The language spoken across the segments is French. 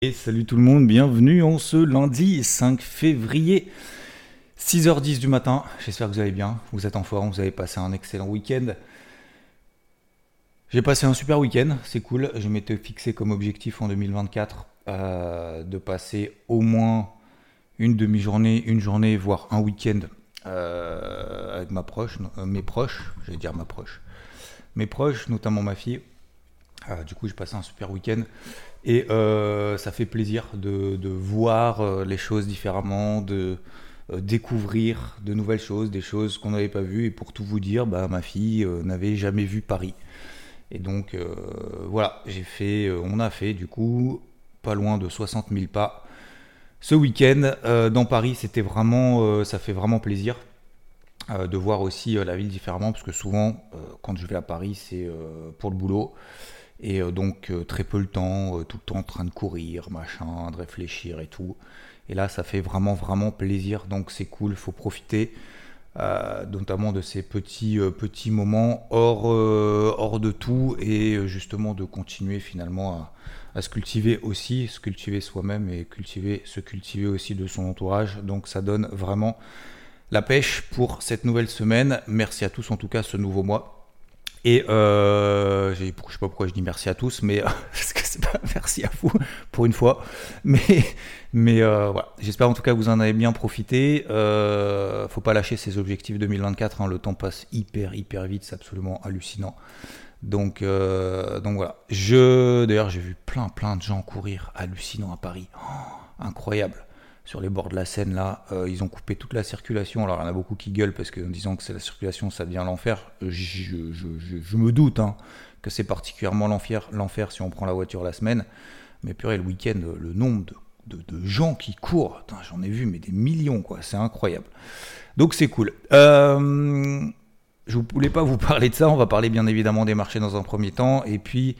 Et salut tout le monde, bienvenue en ce lundi 5 février. 6h10 du matin, j'espère que vous allez bien, vous êtes en forme, vous avez passé un excellent week-end. J'ai passé un super week-end, c'est cool. Je m'étais fixé comme objectif en 2024 euh, de passer au moins une demi-journée, une journée, voire un week-end euh, avec ma proche, euh, mes proches, j'allais dire ma proche, mes proches, notamment ma fille. du coup, j'ai passé un super week-end et ça fait plaisir de voir les choses différemment, de euh, découvrir de nouvelles choses, des choses qu'on n'avait pas vues. Et pour tout vous dire, bah, ma fille euh, n'avait jamais vu Paris. Et donc euh, voilà, j'ai fait, on a fait du coup pas loin de 60 000 pas ce week-end dans Paris. C'était vraiment, ça fait vraiment plaisir de voir aussi la ville différemment, parce que souvent quand je vais à Paris, c'est pour le boulot. Et donc très peu le temps, tout le temps en train de courir, machin, de réfléchir et tout. Et là, ça fait vraiment, vraiment plaisir. Donc c'est cool, il faut profiter. Euh, notamment de ces petits, euh, petits moments hors, euh, hors de tout et justement de continuer finalement à, se cultiver aussi, se cultiver soi-même et cultiver, se cultiver aussi de son entourage. Donc ça donne vraiment la pêche pour cette nouvelle semaine. Merci à tous en tout cas ce nouveau mois. Et euh, je sais pas pourquoi je dis merci à tous, mais parce que c'est pas merci à vous pour une fois. Mais, mais euh, voilà, j'espère en tout cas que vous en avez bien profité. Euh, faut pas lâcher ces objectifs 2024. Hein. le temps passe hyper hyper vite, c'est absolument hallucinant. Donc, euh, donc voilà. Je, d'ailleurs, j'ai vu plein plein de gens courir hallucinant à Paris. Oh, incroyable sur les bords de la Seine là, euh, ils ont coupé toute la circulation. Alors il y en a beaucoup qui gueulent parce qu'en disant que c'est la circulation, ça devient l'enfer. Je, me doute hein, que c'est particulièrement l'enfer, si on prend la voiture la semaine. Mais purée, le week-end, le nombre de, gens qui courent, j'en ai vu mais des millions quoi, c'est incroyable. Donc c'est cool. Euh, je ne voulais pas vous parler de ça, on va parler bien évidemment des marchés dans un premier temps, et puis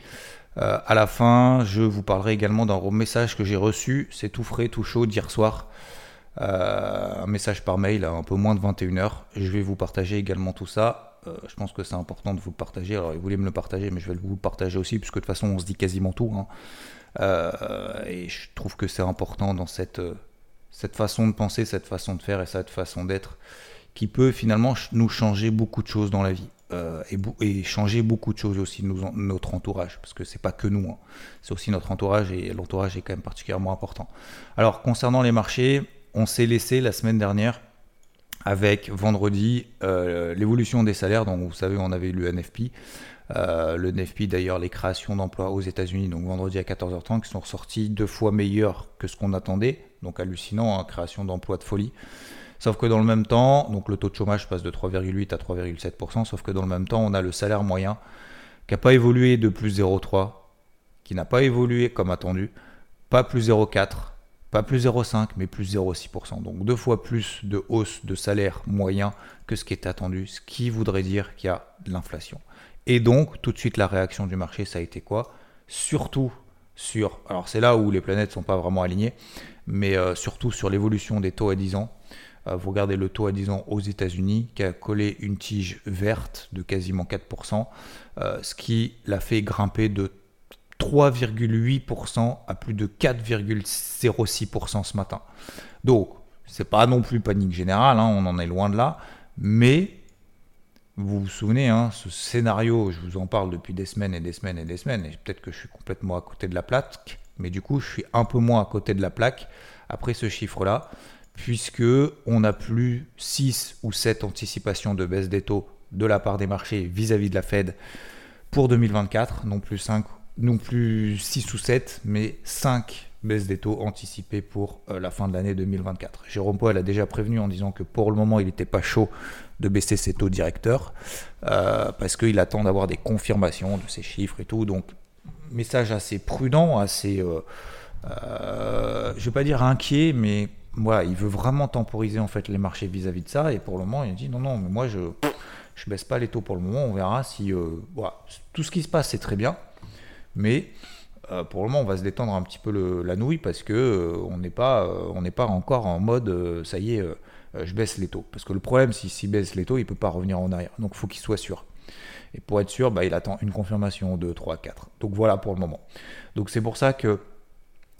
euh, à la fin, je vous parlerai également d'un message que j'ai reçu, c'est tout frais, tout chaud d'hier soir. Euh, un message par mail à un peu moins de 21h. Je vais vous partager également tout ça. Euh, je pense que c'est important de vous le partager. Alors, il voulait me le partager, mais je vais vous le partager aussi, puisque de toute façon, on se dit quasiment tout. Hein. et je trouve que c'est important dans cette, cette façon de penser, cette façon de faire et cette façon d'être, qui peut finalement nous changer beaucoup de choses dans la vie. Euh, et, changer beaucoup de choses aussi notre entourage, parce que c'est pas que nous, hein. c'est aussi notre entourage et l'entourage est quand même particulièrement important. Alors concernant les marchés, on s'est laissé la semaine dernière avec vendredi euh, l'évolution des salaires. Donc vous savez, on avait eu le NFP. Euh, le NFP d'ailleurs, les créations d'emplois aux États-Unis, donc vendredi à 14h30, qui sont ressorties deux fois meilleures que ce qu'on attendait. Donc hallucinant, hein, création d'emplois de folie. Sauf que dans le même temps, donc le taux de chômage passe de 3,8 à 3,7%, sauf que dans le même temps, on a le salaire moyen qui n'a pas évolué de plus 0,3, qui n'a pas évolué comme attendu, pas plus 0,4, pas plus 0,5, mais plus 0,6%. Donc deux fois plus de hausse de salaire moyen que ce qui est attendu, ce qui voudrait dire qu'il y a de l'inflation. Et donc, tout de suite, la réaction du marché, ça a été quoi? Surtout sur, alors c'est là où les planètes ne sont pas vraiment alignées, mais euh, surtout sur l'évolution des taux à 10 ans. Euh, vous regardez le taux à 10 ans aux États-Unis qui a collé une tige verte de quasiment 4%, euh, ce qui l'a fait grimper de 3,8% à plus de 4,06% ce matin. Donc, c'est pas non plus panique générale, hein, on en est loin de là, mais vous vous souvenez, hein, ce scénario, je vous en parle depuis des semaines et des semaines et des semaines, et peut-être que je suis complètement à côté de la plaque, mais du coup, je suis un peu moins à côté de la plaque après ce chiffre-là puisque on n'a plus 6 ou 7 anticipations de baisse des taux de la part des marchés vis-à-vis de la Fed pour 2024, non plus 5 non plus 6 ou 7, mais 5 baisses des taux anticipées pour euh, la fin de l'année 2024. Jérôme Powell a déjà prévenu en disant que pour le moment, il n'était pas chaud de baisser ses taux directeurs, euh, parce qu'il attend d'avoir des confirmations de ces chiffres et tout. Donc, message assez prudent, assez, euh, je vais pas dire inquiet, mais voilà, il veut vraiment temporiser en fait les marchés vis-à-vis de ça. Et pour le moment, il dit non, non, mais moi je je baisse pas les taux pour le moment. On verra si voilà, tout ce qui se passe c'est très bien, mais pour le moment, on va se détendre un petit peu la nouille parce que on n'est pas, on n'est pas encore en mode, ça y est, je baisse les taux. Parce que le problème, s'il baisse les taux, il peut pas revenir en arrière. Donc, faut qu'il soit sûr. Et pour être sûr, bah, il attend une confirmation 2, 3, 4. Donc voilà pour le moment. Donc c'est pour ça que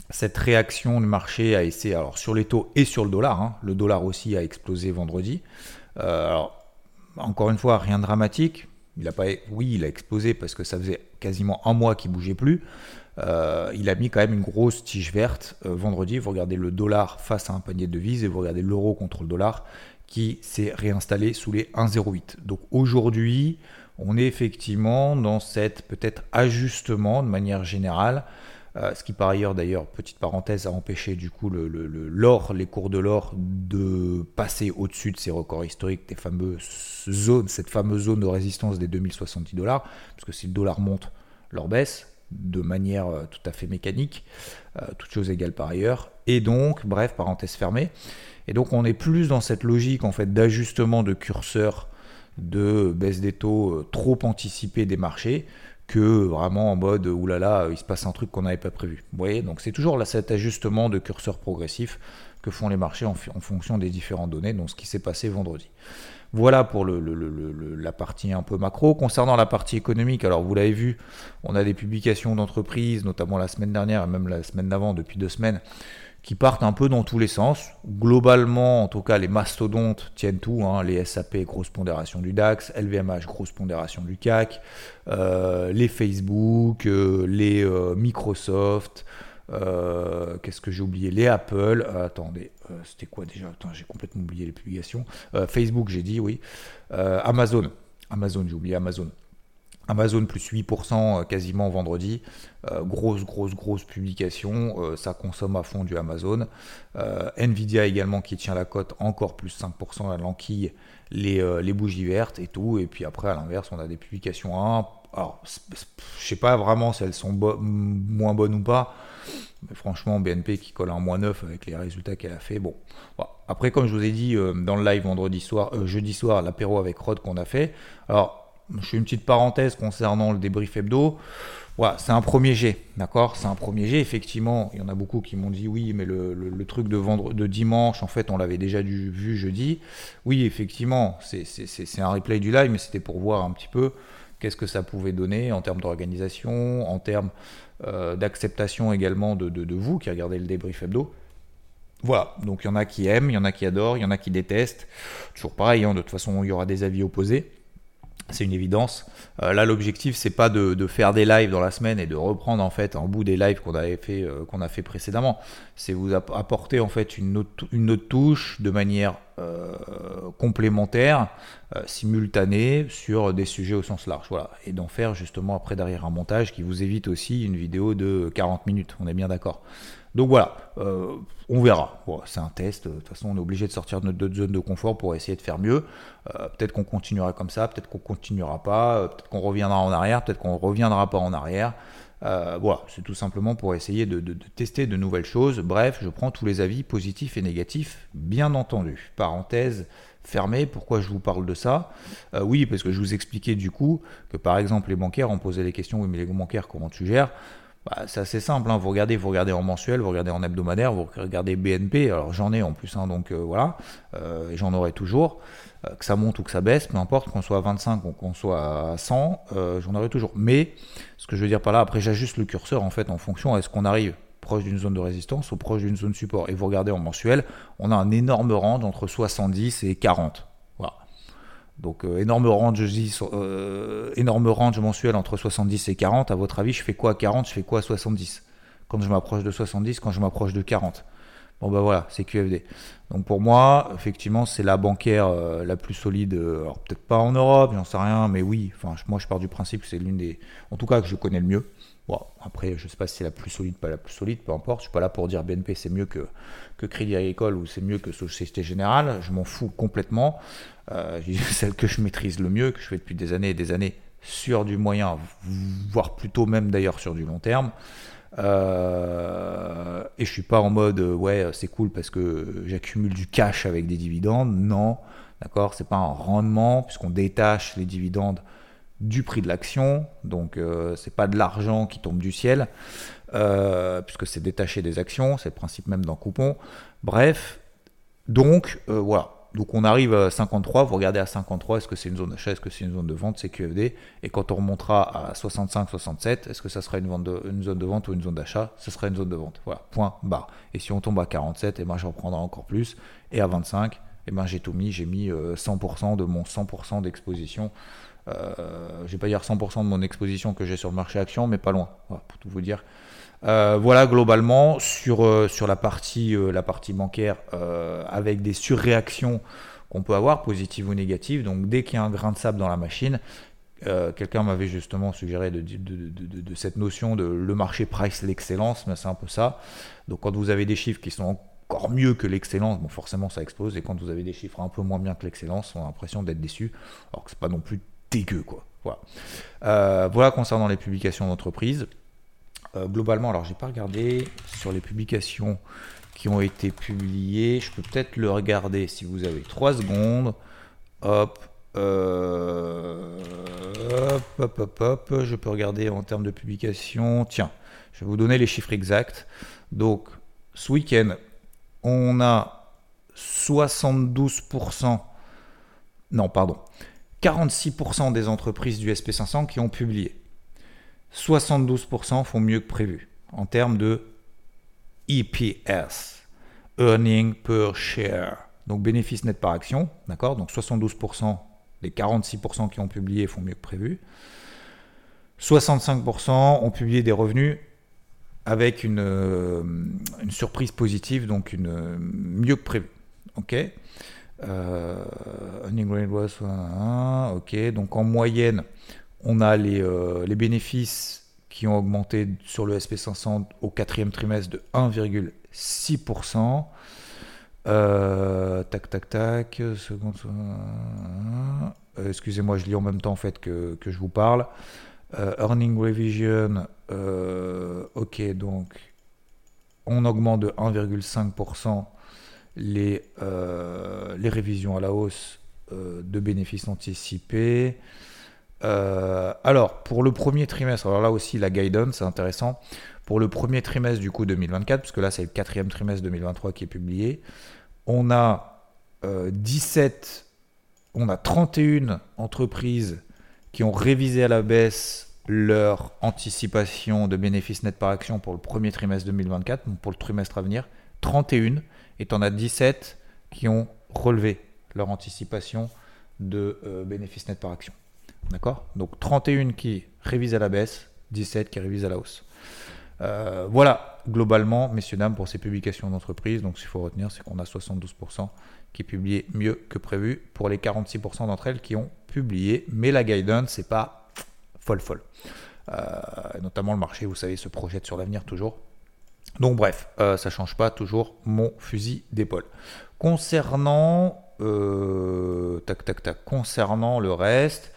cette réaction du marché a essayé, alors sur les taux et sur le dollar, hein. le dollar aussi a explosé vendredi. Euh, alors, encore une fois, rien de dramatique. Il a pas, oui, il a explosé parce que ça faisait quasiment un mois qu'il bougeait plus. Euh, il a mis quand même une grosse tige verte euh, vendredi. Vous regardez le dollar face à un panier de devises et vous regardez l'euro contre le dollar qui s'est réinstallé sous les 1,08. Donc aujourd'hui, on est effectivement dans cette peut-être ajustement de manière générale, euh, ce qui par ailleurs d'ailleurs, petite parenthèse, a empêché du coup l'or, les cours de l'or de passer au-dessus de ces records historiques, des fameuses zones, cette fameuse zone de résistance des 2070 dollars, parce que si le dollar monte, l'or baisse de manière euh, tout à fait mécanique, euh, toutes choses égales par ailleurs, et donc, bref, parenthèse fermée, et donc on est plus dans cette logique en fait d'ajustement de curseur de baisse des taux trop anticipée des marchés que vraiment en mode oulala, il se passe un truc qu'on n'avait pas prévu. Vous voyez, donc c'est toujours cet ajustement de curseur progressif que font les marchés en, fonction des différentes données, donc ce qui s'est passé vendredi. Voilà pour la partie un peu macro. Concernant la partie économique, alors vous l'avez vu, on a des publications d'entreprises, notamment la semaine dernière et même la semaine d'avant, depuis deux semaines, qui partent un peu dans tous les sens. Globalement, en tout cas, les mastodontes tiennent tout. Hein. les SAP, grosse pondération du DAX, LVMH, grosse pondération du CAC, euh, les Facebook, euh, les euh, Microsoft, qu'est-ce que j'ai oublié? Les Apple. attendez, c'était quoi déjà? J'ai complètement oublié les publications. Facebook, j'ai dit, oui. Amazon. Amazon, j'ai oublié Amazon. Amazon plus 8% euh, quasiment vendredi. Euh, grosse, grosse, grosse publication. Euh, ça consomme à fond du Amazon. Nvidia également qui tient la cote encore plus 5% à l'enquille, les, les, bougies vertes et tout. Et puis après, à l'inverse, on a des publications 1. Alors, je sais pas vraiment si elles sont moins bonnes ou pas. Mais franchement, BNP qui colle un moins 9 avec les résultats qu'elle a fait. Bon. Après, comme je vous ai dit dans le live vendredi soir, jeudi soir, l'apéro avec Rod qu'on a fait. Alors, je fais une petite parenthèse concernant le débrief hebdo. Voilà, c'est un premier jet, d'accord? C'est un premier jet. Effectivement, il y en a beaucoup qui m'ont dit oui, mais le, truc de, vendre, de dimanche, en fait, on l'avait déjà vu jeudi. Oui, effectivement, c'est un replay du live, mais c'était pour voir un petit peu qu'est-ce que ça pouvait donner en termes d'organisation, en termes euh, d'acceptation également de, vous qui regardez le débrief hebdo. Voilà, donc il y en a qui aiment, il y en a qui adorent, il y en a qui détestent. Toujours pareil, hein, de toute façon, il y aura des avis opposés c'est une évidence. Euh, là, l'objectif, c'est pas de, faire des lives dans la semaine et de reprendre en fait en bout des lives qu'on avait fait, euh, qu'on a fait précédemment. C'est vous apporter en fait une autre, touche de manière euh, complémentaire, simultanée sur des sujets au sens large. Voilà, et d'en faire justement après derrière un montage qui vous évite aussi une vidéo de 40 minutes. On est bien d'accord. Donc voilà, euh, on verra. c'est un test. De toute façon, on est obligé de sortir de notre zone de confort pour essayer de faire mieux. Euh, peut-être qu'on continuera comme ça, peut-être qu'on continuera pas, euh, peut-être qu'on reviendra en arrière, peut-être qu'on reviendra pas en arrière. voilà, c'est tout simplement pour essayer de, tester de nouvelles choses. Bref, je prends tous les avis positifs et négatifs, bien entendu. Parenthèse fermée, pourquoi je vous parle de ça? Oui, parce que je vous expliquais du coup que par exemple les bancaires ont posé des questions, oui mais les bancaires comment tu gères? Bah, c'est assez simple, hein. vous regardez, vous regardez en mensuel, vous regardez en hebdomadaire, vous regardez BNP, alors j'en ai en plus, hein, donc euh, voilà, euh, et j'en aurai toujours, euh, que ça monte ou que ça baisse, peu importe, qu'on soit à 25 ou qu'on soit à 100, j'en aurai toujours. Mais ce que je veux dire par là, après j'ajuste le curseur en fait en fonction, est-ce qu'on arrive proche d'une zone de résistance ou proche d'une zone support, et vous regardez en mensuel, on a un énorme range entre 70 et 40. Donc euh, énorme range, je dis, euh, énorme range mensuel entre 70 et 40. À votre avis, je fais quoi à 40 Je fais quoi à 70 Quand je m'approche de 70, quand je m'approche de 40 Bon ben voilà, c'est QFD. Donc pour moi, effectivement, c'est la bancaire euh, la plus solide. alors peut-être pas en Europe, j'en sais rien, mais oui. Enfin, moi je pars du principe que c'est l'une des, en tout cas que je connais le mieux. Bon, après, je ne sais pas si c'est la plus solide, pas la plus solide, peu importe. Je suis pas là pour dire BNP c'est mieux que, que Crédit Agricole ou c'est mieux que Société Générale. Je m'en fous complètement. Euh, celle que je maîtrise le mieux, que je fais depuis des années et des années, sur du moyen, voire plutôt même d'ailleurs sur du long terme. Euh, et je suis pas en mode ouais c'est cool parce que j'accumule du cash avec des dividendes. Non, d'accord, c'est pas un rendement puisqu'on détache les dividendes du prix de l'action, donc euh, c'est pas de l'argent qui tombe du ciel, euh, puisque c'est détaché des actions, c'est le principe même d'un coupon. Bref, donc voilà, donc on arrive à 53, vous regardez à 53, est-ce que c'est une zone d'achat, est-ce que c'est une zone de vente, c'est QFD. Et quand on remontera à 65, 67, est-ce que ça sera une, zone de vente ou une zone d'achat Ce sera une zone de vente. Voilà, point barre. Et si on tombe à 47, et eh ben, je reprendrai encore plus. Et à 25, et eh ben, j'ai tout mis, j'ai mis 100% euh, de mon 100% d'exposition. Euh, je vais pas dire 100% de mon exposition que j'ai sur le marché action, mais pas loin, pour tout vous dire. Euh, voilà globalement sur, euh, sur la, partie, euh, la partie bancaire avec des surréactions qu'on peut avoir, positives ou négatives. Donc dès qu'il y a un grain de sable dans la machine, quelqu'un m'avait justement suggéré de, cette notion de le marché price l'excellence, mais c'est un peu ça. Donc quand vous avez des chiffres qui sont encore mieux que l'excellence, forcément ça explose, et quand vous avez des chiffres un peu moins bien que l'excellence, on a l'impression d'être déçu, alors que c'est pas non plus dégueu quoi. Voilà. voilà concernant les publications d'entreprise. Euh, globalement, alors j'ai pas regardé sur les publications qui ont été publiées. Je peux peut-être le regarder si vous avez 3 secondes. Hop, euh, hop, hop, hop, hop. Je peux regarder en termes de publication. Tiens, je vais vous donner les chiffres exacts. Donc, ce week-end, on a 72%, non, pardon, 46% des entreprises du SP500 qui ont publié. 72% font mieux que prévu en termes de EPS, Earning Per Share, donc bénéfice net par action, d'accord? Donc 72% des 46% qui ont publié font mieux que prévu. 65% ont publié des revenus avec une, euh, surprise positive, donc une, mieux que prévu. Ok? Euh, Earning Rate was, ok, donc en moyenne, on a euh, les, bénéfices qui ont augmenté sur le SP500 au quatrième trimestre de 1,6%. Euh, tac, tac, tac. Euh, excusez-moi, je lis en même temps en fait que, je vous parle. earning revision, ok, donc on augmente de 1,5% les, les révisions à la hausse de bénéfices anticipés. Euh, alors, pour le premier trimestre, alors là aussi la guidance, c'est intéressant. Pour le premier trimestre du coup 2024, puisque là c'est le quatrième trimestre 2023 qui est publié, on a 17, euh, on a 31 entreprises qui ont révisé à la baisse leur anticipation de bénéfices net par action pour le premier trimestre 2024, donc pour le trimestre à venir. 31, et on a 17 qui ont relevé leur anticipation de euh, bénéfices net par action. D'accord Donc 31 qui révisent à la baisse, 17 qui révisent à la hausse. Euh, voilà, globalement, messieurs, dames, pour ces publications d'entreprise. Donc, ce qu'il faut retenir, c'est qu'on a 72% qui publient mieux que prévu pour les 46% d'entre elles qui ont publié. Mais la guidance, c'est pas folle folle. Euh, notamment le marché, vous savez, se projette sur l'avenir toujours. Donc bref, euh, ça change pas toujours mon fusil d'épaule. Concernant, tac tac tac, concernant le reste,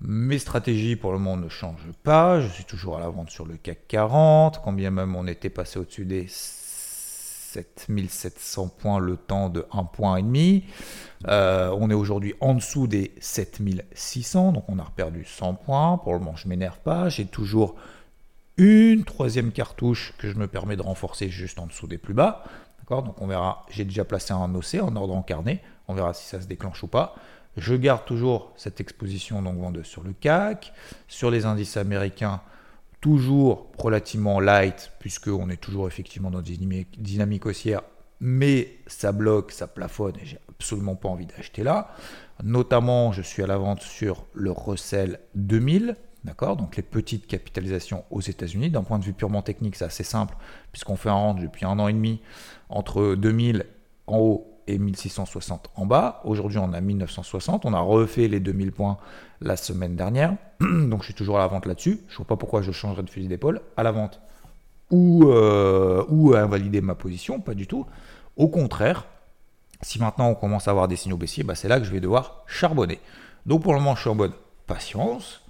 mes stratégies pour le moment ne changent pas. Je suis toujours à la vente sur le CAC 40, quand bien même on était passé au-dessus des 7700 points le temps de 1 point. Euh, on est aujourd'hui en dessous des 7600, donc on a perdu 100 points. Pour le moment, je m'énerve pas. J'ai toujours une troisième cartouche que je me permets de renforcer juste en dessous des plus bas. D'accord? Donc on verra. J'ai déjà placé un OC en ordre encarné. On verra si ça se déclenche ou pas. Je garde toujours cette exposition donc vendeuse sur le CAC, sur les indices américains, toujours relativement light, puisqu'on est toujours effectivement dans une dynamique haussière, mais ça bloque, ça plafonne et j'ai absolument pas envie d'acheter là. Notamment, je suis à la vente sur le Russell 2000, d'accord Donc les petites capitalisations aux États-Unis. D'un point de vue purement technique, c'est assez simple, puisqu'on fait un range depuis un an et demi entre 2000 en haut et 1660 en bas. Aujourd'hui, on a 1960. On a refait les 2000 points la semaine dernière. Donc, je suis toujours à la vente là-dessus. Je ne vois pas pourquoi je changerais de fusil d'épaule. À la vente ou, euh, ou à invalider ma position, pas du tout. Au contraire, si maintenant on commence à avoir des signaux baissiers, bah c'est là que je vais devoir charbonner. Donc, pour le moment, je suis en bonne patience.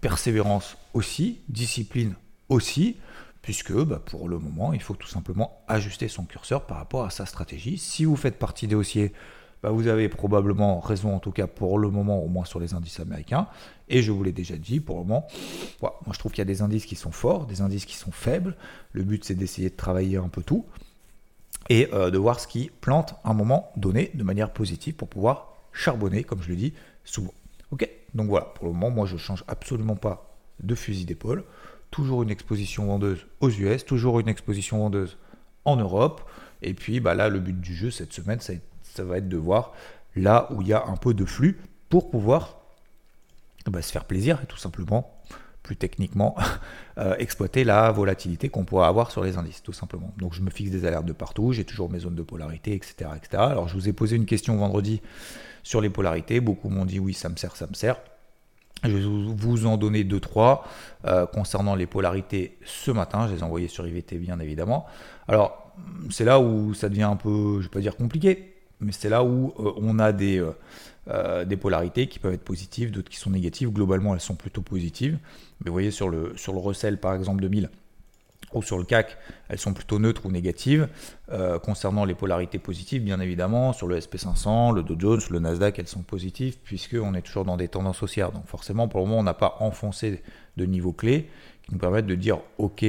Persévérance aussi, discipline aussi, puisque bah, pour le moment, il faut tout simplement ajuster son curseur par rapport à sa stratégie. Si vous faites partie des haussiers, bah, vous avez probablement raison, en tout cas pour le moment, au moins sur les indices américains. Et je vous l'ai déjà dit, pour le moment, moi je trouve qu'il y a des indices qui sont forts, des indices qui sont faibles. Le but, c'est d'essayer de travailler un peu tout et euh, de voir ce qui plante à un moment donné de manière positive pour pouvoir charbonner, comme je le dis souvent. Ok? Donc voilà, pour le moment, moi je ne change absolument pas de fusil d'épaule. Toujours une exposition vendeuse aux US, toujours une exposition vendeuse en Europe. Et puis bah là, le but du jeu cette semaine, ça, va être de voir là où il y a un peu de flux pour pouvoir bah, se faire plaisir et tout simplement plus techniquement, euh, exploiter la volatilité qu'on pourrait avoir sur les indices, tout simplement. Donc je me fixe des alertes de partout, j'ai toujours mes zones de polarité, etc., etc. Alors je vous ai posé une question vendredi sur les polarités, beaucoup m'ont dit oui, ça me sert, ça me sert. Je vais vous en donner deux, trois euh, concernant les polarités ce matin. Je les ai envoyés sur IVT, bien évidemment. Alors, c'est là où ça devient un peu, je ne vais pas dire compliqué, mais c'est là où euh, on a des, euh, des polarités qui peuvent être positives, d'autres qui sont négatives. Globalement, elles sont plutôt positives. Mais vous voyez, sur le, sur le recel, par exemple, 2000, ou sur le CAC, elles sont plutôt neutres ou négatives. Euh, concernant les polarités positives, bien évidemment, sur le SP500, le Dow Jones, le Nasdaq, elles sont positives, puisqu'on est toujours dans des tendances haussières. Donc forcément, pour le moment, on n'a pas enfoncé de niveau clé qui nous permettent de dire, OK,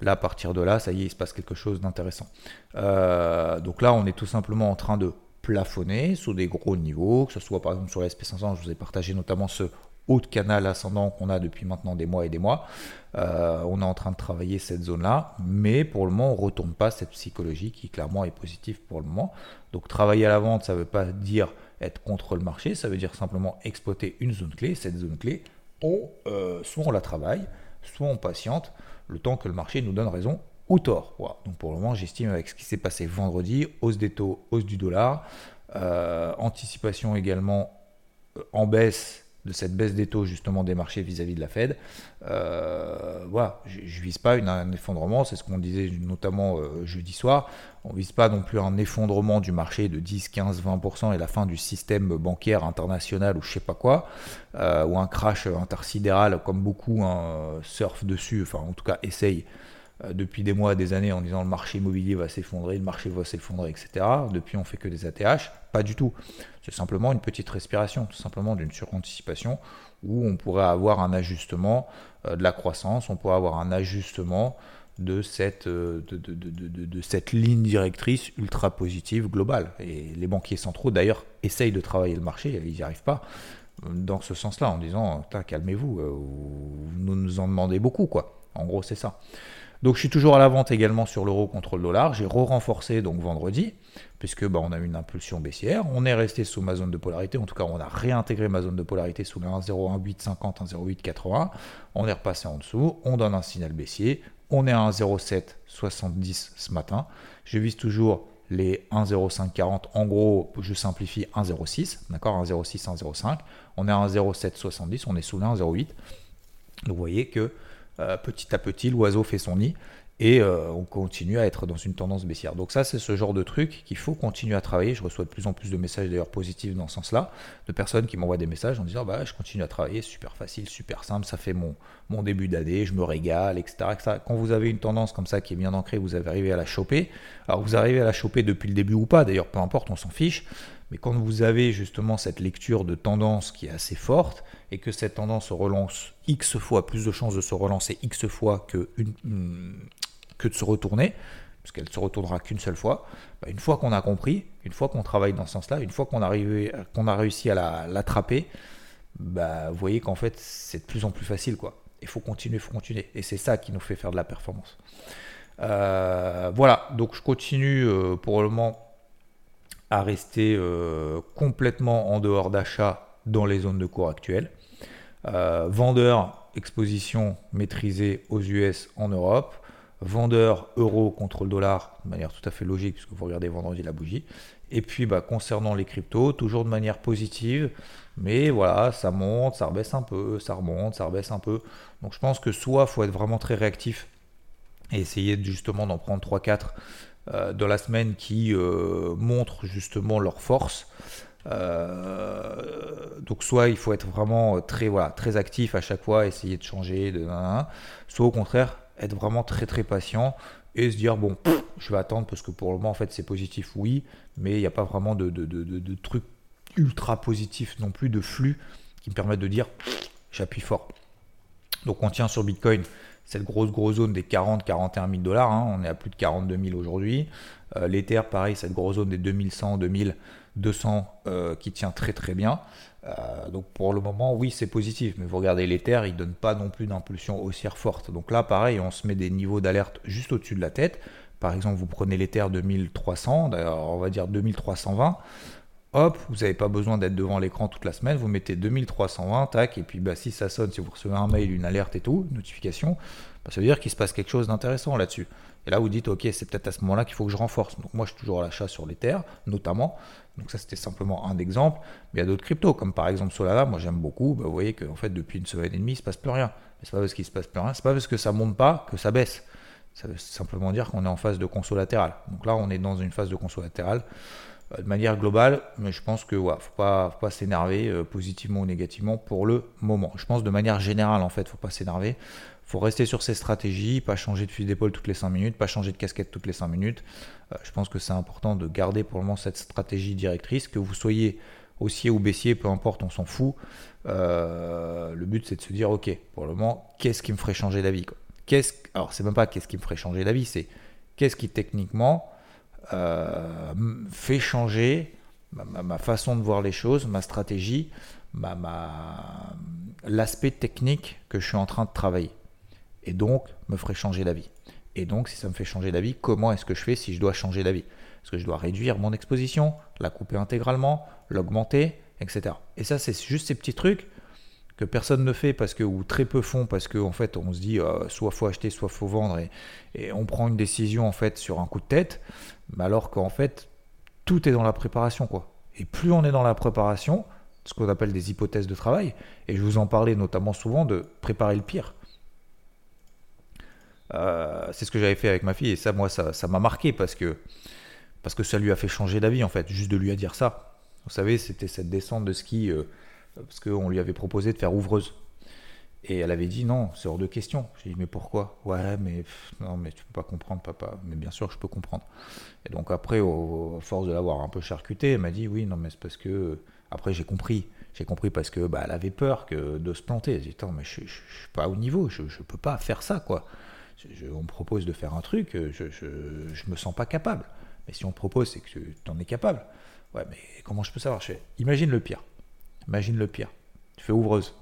là, à partir de là, ça y est, il se passe quelque chose d'intéressant. Euh, donc là, on est tout simplement en train de plafonner sous des gros niveaux, que ce soit par exemple sur sp 500 je vous ai partagé notamment ce haut de canal ascendant qu'on a depuis maintenant des mois et des mois. Euh, on est en train de travailler cette zone-là, mais pour le moment, on ne retourne pas cette psychologie qui clairement est positive pour le moment. Donc travailler à la vente, ça ne veut pas dire être contre le marché, ça veut dire simplement exploiter une zone clé. Cette zone clé, euh, soit on la travaille, soit on patiente le temps que le marché nous donne raison ou tort. Donc pour le moment, j'estime avec ce qui s'est passé vendredi, hausse des taux, hausse du dollar, euh, anticipation également en baisse de cette baisse des taux justement des marchés vis-à-vis de la Fed. Euh, voilà, je, ne vise pas un effondrement, c'est ce qu'on disait notamment jeudi soir. On vise pas non plus un effondrement du marché de 10, 15, 20% et la fin du système bancaire international ou je sais pas quoi, ou un crash intersidéral comme beaucoup hein, surfent dessus, enfin en tout cas essayent euh, depuis des mois, des années en disant le marché immobilier va s'effondrer, le marché va s'effondrer, etc. Depuis, on fait que des ATH. Pas du tout. C'est simplement une petite respiration, tout simplement d'une suranticipation où on pourrait avoir un ajustement euh, de la croissance, on pourrait avoir un ajustement de cette, euh, de, de, de, de, cette ligne directrice ultra positive globale. Et les banquiers centraux, d'ailleurs, essayent de travailler le marché, ils n'y arrivent pas dans ce sens-là, en disant calmez-vous, vous nous en demandez beaucoup, quoi. En gros, c'est ça. Donc je suis toujours à la vente également sur l'euro contre le dollar. J'ai re-renforcé donc vendredi, puisque bah, on a eu une impulsion baissière. On est resté sous ma zone de polarité. En tout cas, on a réintégré ma zone de polarité sous le 1,01850, 1,0880. On est repassé en dessous. On donne un signal baissier. On est à 1,0770 ce matin. Je vise toujours les 1,0540. En gros, je simplifie 1,06. D'accord? 1,06, 1,05. On est à 1,0770. On est sous le 1,08. Donc vous voyez que petit à petit, l'oiseau fait son nid et euh, on continue à être dans une tendance baissière. Donc ça, c'est ce genre de truc qu'il faut continuer à travailler. Je reçois de plus en plus de messages d'ailleurs positifs dans ce sens-là, de personnes qui m'envoient des messages en disant bah je continue à travailler, super facile, super simple, ça fait mon, mon début d'année, je me régale, etc., etc., Quand vous avez une tendance comme ça qui est bien ancrée, vous arrivé à la choper. Alors vous arrivez à la choper depuis le début ou pas, d'ailleurs peu importe, on s'en fiche. Mais quand vous avez justement cette lecture de tendance qui est assez forte et que cette tendance se relance X fois, plus de chances de se relancer X fois que, que de se retourner, puisqu'elle se retournera qu'une seule fois, bah, une fois qu'on a compris, une fois qu'on travaille dans ce sens-là, une fois qu'on a, réussi à l'attraper, bah, vous voyez qu'en fait c'est de plus en plus facile. quoi. Il faut continuer, il faut continuer. Et c'est ça qui nous fait faire de la performance. Euh, voilà, donc je continue euh, pour le moment rester euh, complètement en dehors d'achat dans les zones de cours actuelles. Euh, vendeur, exposition maîtrisée aux US en Europe. Vendeur euro contre le dollar de manière tout à fait logique puisque vous regardez vendredi la bougie. Et puis bah, concernant les cryptos, toujours de manière positive, mais voilà, ça monte, ça rebaisse un peu, ça remonte, ça rebaisse un peu. Donc je pense que soit il faut être vraiment très réactif et essayer justement d'en prendre 3-4 euh, dans la semaine qui euh, montrent justement leur force. donc soit il faut être vraiment très, voilà, très actif à chaque fois, essayer de changer, de, soit au contraire être vraiment très très patient et se dire bon, je vais attendre parce que pour le moment en fait c'est positif, oui, mais il n'y a pas vraiment de, de, de, de trucs ultra positifs non plus, de flux qui me permettent de dire j'appuie fort. Donc on tient sur Bitcoin cette grosse grosse zone des 40 41 000 dollars, hein. on est à plus de 42 000 aujourd'hui. Euh, pareil, cette grosse zone des 2100 2200 euh, qui tient très très bien. Euh, donc pour le moment, oui, c'est positif, mais vous regardez l'Ether, il ne donne pas non plus d'impulsion haussière forte. Donc là, pareil, on se met des niveaux d'alerte juste au-dessus de la tête. Par exemple, vous prenez l'Ether 2300, on va dire 2320. Hop, vous n'avez pas besoin d'être devant l'écran toute la semaine, vous mettez 2320, tac, et puis bah, si ça sonne, si vous recevez un mail, une alerte et tout, une notification, bah, ça veut dire qu'il se passe quelque chose d'intéressant là-dessus. Et là, vous dites, ok, c'est peut-être à ce moment-là qu'il faut que je renforce. Donc moi, je suis toujours à l'achat sur l'Ether, notamment. Donc ça, c'était simplement un exemple. Mais il y a d'autres cryptos, comme par exemple Solana, moi j'aime beaucoup. Bah, vous voyez qu'en fait, depuis une semaine et demie, il ne se passe plus rien. Mais c'est pas parce qu'il se passe plus rien, c'est pas parce que ça monte pas que ça baisse. Ça veut simplement dire qu'on est en phase de conso latérale. Donc là, on est dans une phase de conso latérale de manière globale, mais je pense que ouais, faut pas, faut pas s'énerver euh, positivement ou négativement pour le moment. Je pense de manière générale en fait, faut pas s'énerver faut rester sur ses stratégies, pas changer de fusil d'épaule toutes les 5 minutes, pas changer de casquette toutes les 5 minutes. Euh, je pense que c'est important de garder pour le moment cette stratégie directrice, que vous soyez haussier ou baissier, peu importe, on s'en fout. Euh, le but c'est de se dire, ok, pour le moment, qu'est-ce qui me ferait changer d'avis qu'est-ce, Alors c'est même pas qu'est-ce qui me ferait changer d'avis, c'est qu'est-ce qui techniquement fait changer ma, façon de voir les choses, ma stratégie, ma, l'aspect technique que je suis en train de travailler et donc me ferait changer d'avis. Et donc, si ça me fait changer d'avis, comment est-ce que je fais si je dois changer d'avis? Est-ce que je dois réduire mon exposition, la couper intégralement, l'augmenter, etc. Et ça, c'est juste ces petits trucs que personne ne fait parce que, ou très peu font parce qu'en en fait, on se dit euh, soit faut acheter, soit faut vendre et, on prend une décision en fait sur un coup de tête, mais alors qu'en fait, tout est dans la préparation, quoi. Et plus on est dans la préparation, ce qu'on appelle des hypothèses de travail, et je vous en parlais notamment souvent de préparer le pire. Euh, c'est ce que j'avais fait avec ma fille et ça, moi, ça, m'a marqué parce que, parce que ça lui a fait changer d'avis en fait, juste de lui dire ça. Vous savez, c'était cette descente de ski euh, parce qu'on lui avait proposé de faire ouvreuse. Et elle avait dit non, c'est hors de question. J'ai dit mais pourquoi? Ouais, mais non, mais tu peux pas comprendre, papa. Mais bien sûr, je peux comprendre. Et donc après, au, force de l'avoir un peu charcuté, elle m'a dit oui, non, mais c'est parce que. Après, j'ai compris. J'ai compris parce que bah, elle avait peur que de se planter. Elle dit attends, mais je, je, suis pas au niveau. Je, je peux pas faire ça, quoi on me propose de faire un truc, je, je, me sens pas capable. Mais si on te propose, c'est que tu en es capable. Ouais, mais comment je peux savoir? Imagine le pire. Imagine le pire. Tu fais ouvreuse.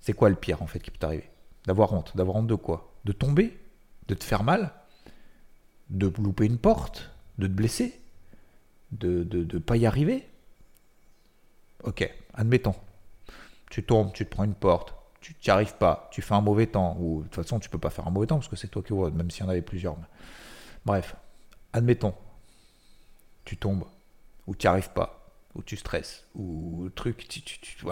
C'est quoi le pire en fait qui peut t'arriver? D'avoir honte. D'avoir honte de quoi? De tomber? De te faire mal? De louper une porte? De te blesser? De ne pas y arriver? Ok, admettons. Tu tombes, tu te prends une porte, tu n'y arrives pas, tu fais un mauvais temps, ou de toute façon tu peux pas faire un mauvais temps parce que c'est toi qui vois, même s'il y en avait plusieurs. Bref, admettons, tu tombes, ou tu n'y arrives pas, ou tu stresses, ou truc, tu, tu.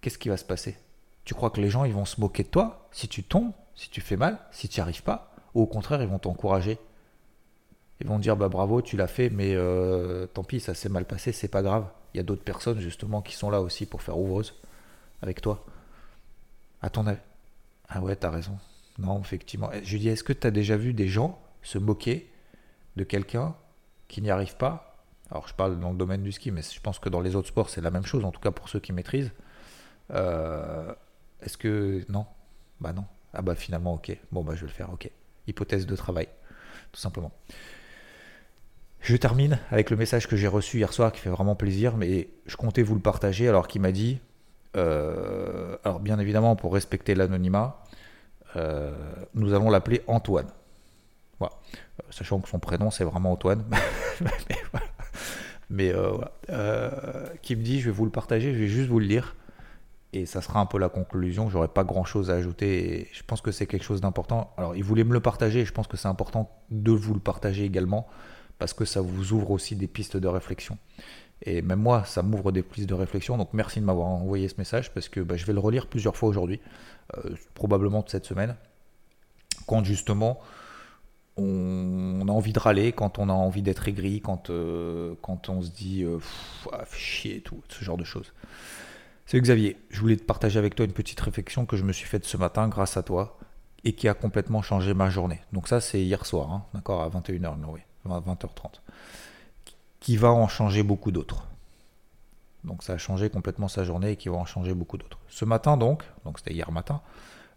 Qu'est-ce qui va se passer? Tu crois que les gens ils vont se moquer de toi si tu tombes, si tu fais mal, si tu n'y arrives pas, ou au contraire ils vont t'encourager? Ils vont dire bah bravo, tu l'as fait, mais euh, tant pis, ça s'est mal passé, c'est pas grave. Il y a d'autres personnes justement qui sont là aussi pour faire ouvreuse avec toi. À ton avis? Ah ouais, t'as raison. Non, effectivement. Je lui dis, est-ce que tu as déjà vu des gens se moquer de quelqu'un qui n'y arrive pas? Alors, je parle dans le domaine du ski, mais je pense que dans les autres sports, c'est la même chose, en tout cas pour ceux qui maîtrisent. Euh, est-ce que. Non? Bah non. Ah bah finalement, ok. Bon, bah je vais le faire, ok. Hypothèse de travail, tout simplement. Je termine avec le message que j'ai reçu hier soir qui fait vraiment plaisir, mais je comptais vous le partager alors qu'il m'a dit euh, alors bien évidemment, pour respecter l'anonymat, euh, nous allons l'appeler Antoine. Voilà. Sachant que son prénom c'est vraiment Antoine. Mais, qui me dit, je vais vous le partager, je vais juste vous le lire. Et ça sera un peu la conclusion. J'aurais pas grand chose à ajouter. je pense que c'est quelque chose d'important. Alors, il voulait me le partager. Et je pense que c'est important de vous le partager également parce que ça vous ouvre aussi des pistes de réflexion. Et même moi, ça m'ouvre des pistes de réflexion. Donc merci de m'avoir envoyé ce message parce que bah, je vais le relire plusieurs fois aujourd'hui, euh, probablement cette semaine, quand justement on, a envie de râler, quand on a envie d'être aigri, quand, quand on se dit ah, chier, tout, ce genre de choses. C'est Xavier. Je voulais te partager avec toi une petite réflexion que je me suis faite ce matin grâce à toi et qui a complètement changé ma journée. Donc ça, c'est hier soir, hein, d'accord, à 21h, oui, 20h30. Qui va en changer beaucoup d'autres. Donc ça a changé complètement sa journée et qui va en changer beaucoup d'autres. Ce matin donc, donc c'était hier matin,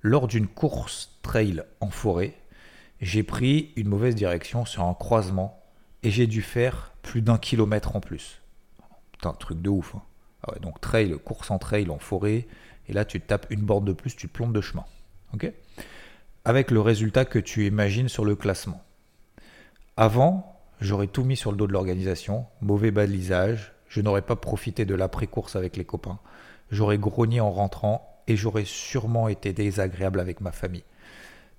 lors d'une course trail en forêt, j'ai pris une mauvaise direction sur un croisement et j'ai dû faire plus d'un kilomètre en plus. Putain, truc de ouf. Hein. Ah ouais, donc trail, course en trail en forêt, et là tu tapes une borne de plus, tu plombes de chemin. Ok? Avec le résultat que tu imagines sur le classement. Avant, j'aurais tout mis sur le dos de l'organisation, mauvais balisage, je n'aurais pas profité de l'après-course avec les copains, j'aurais grogné en rentrant et j'aurais sûrement été désagréable avec ma famille.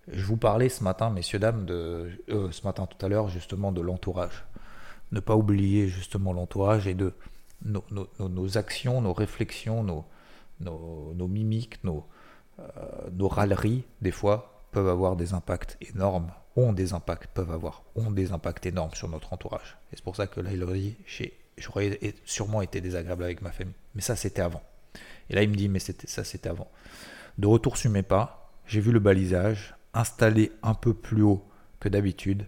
Je vous parlais ce matin, messieurs, dames, de, euh, ce matin tout à l'heure, justement, de l'entourage. Ne pas oublier justement l'entourage et de nos, actions, nos réflexions, nos, mimiques, nos, euh, nos râleries, des fois, peuvent avoir des impacts énormes, ont des impacts, peuvent avoir, ont des impacts énormes sur notre entourage. Et c'est pour ça que là, il aurait dit, j'aurais sûrement été désagréable avec ma famille. Mais ça, c'était avant. Et là, il me dit, mais ça, c'était avant. De retour sur mes pas, j'ai vu le balisage installé un peu plus haut que d'habitude.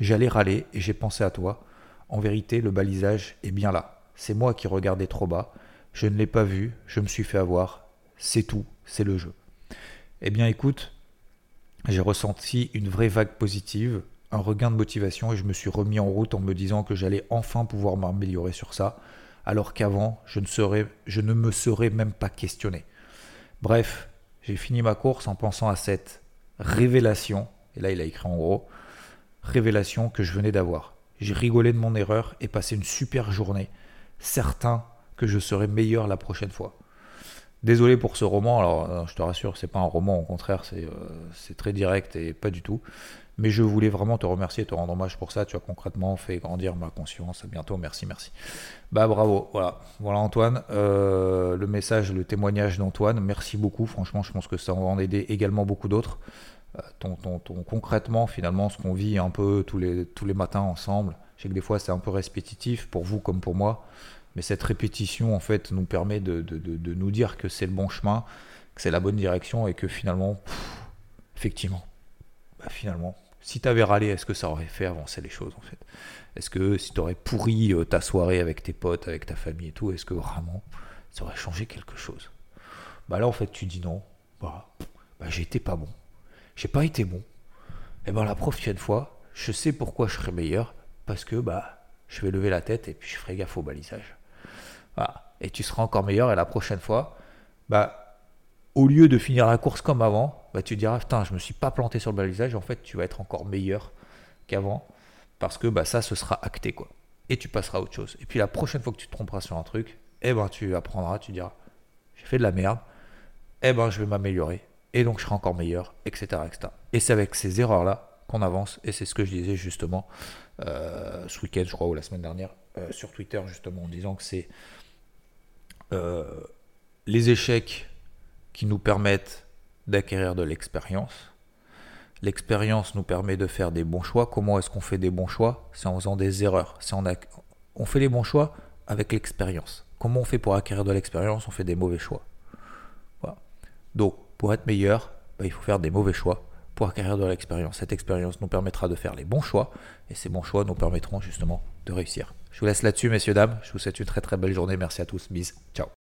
J'allais râler et j'ai pensé à toi. En vérité, le balisage est bien là. C'est moi qui regardais trop bas. Je ne l'ai pas vu, je me suis fait avoir. C'est tout, c'est le jeu. Eh bien écoute, j'ai ressenti une vraie vague positive, un regain de motivation et je me suis remis en route en me disant que j'allais enfin pouvoir m'améliorer sur ça, alors qu'avant, je, ne je ne me serais même pas questionné. Bref, j'ai fini ma course en pensant à cette révélation, et là il a écrit en gros, révélation que je venais d'avoir. J'ai rigolé de mon erreur et passé une super journée, certain que je serai meilleur la prochaine fois. Désolé pour ce roman, alors euh, je te rassure, c'est pas un roman, au contraire, euh, c'est très direct et pas du tout. Mais je voulais vraiment te remercier te rendre hommage pour ça. Tu as concrètement fait grandir ma conscience. À bientôt, merci, merci. Bah bravo, voilà, voilà Antoine, euh, le message, le témoignage d'Antoine. Merci beaucoup. Franchement, je pense que ça va en aider également beaucoup d'autres. ton, ton, concrètement, finalement, ce qu'on vit un peu tous les, tous les matins ensemble. Je sais que des fois c'est un peu répétitif pour vous comme pour moi. Mais cette répétition, en fait, nous permet de, nous dire que c'est le bon chemin, que c'est la bonne direction et que finalement, effectivement, bah, finalement, si tu avais râlé, est-ce que ça aurait fait avancer les choses, en fait? Est-ce que si tu aurais pourri euh, ta soirée avec tes potes, avec ta famille et tout, est-ce que vraiment ça aurait changé quelque chose? Bah là, en fait, tu dis non. Bah, bah j'ai été pas bon. J'ai pas été bon. Et ben la prochaine fois, je sais pourquoi je serai meilleur, parce que bah je vais lever la tête et puis je ferai gaffe au balisage. Et tu seras encore meilleur. Et la prochaine fois, bah, au lieu de finir la course comme avant, bah, tu diras Putain, je me suis pas planté sur le balisage. En fait, tu vas être encore meilleur qu'avant. Parce que bah, ça, ce sera acté. quoi. Et tu passeras à autre chose. Et puis la prochaine fois que tu te tromperas sur un truc, eh ben, tu apprendras, tu diras J'ai fait de la merde. Eh ben, je vais m'améliorer. Et donc, je serai encore meilleur, etc. etc. Et c'est avec ces erreurs-là qu'on avance. Et c'est ce que je disais justement euh, ce week-end, je crois, ou la semaine dernière, euh, sur Twitter, justement, en disant que c'est euh, les échecs qui nous permettent d'acquérir de l'expérience. L'expérience nous permet de faire des bons choix. Comment est-ce qu'on fait des bons choix? C'est en faisant des erreurs. C'est on, on fait les bons choix avec l'expérience. Comment on fait pour acquérir de l'expérience? On fait des mauvais choix. Donc, pour être meilleur, bah, il faut faire des mauvais choix pour acquérir de l'expérience. Cette expérience nous permettra de faire les bons choix et ces bons choix nous permettront justement de réussir. Je vous laisse là-dessus, messieurs, dames. Je vous souhaite une très très belle journée. Merci à tous. Bis. Ciao.